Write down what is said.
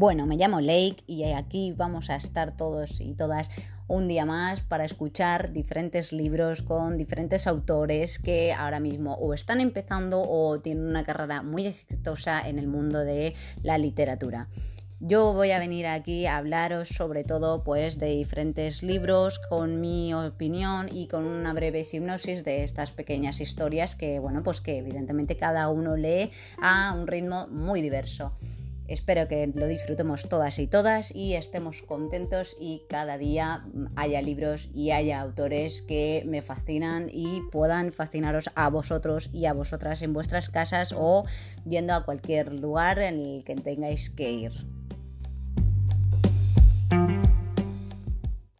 Bueno, me llamo Lake y aquí vamos a estar todos y todas un día más para escuchar diferentes libros con diferentes autores que ahora mismo o están empezando o tienen una carrera muy exitosa en el mundo de la literatura. Yo voy a venir aquí a hablaros sobre todo pues de diferentes libros con mi opinión y con una breve hipnosis de estas pequeñas historias que bueno pues que evidentemente cada uno lee a un ritmo muy diverso. Espero que lo disfrutemos todas y todas y estemos contentos y cada día haya libros y haya autores que me fascinan y puedan fascinaros a vosotros y a vosotras en vuestras casas o yendo a cualquier lugar en el que tengáis que ir.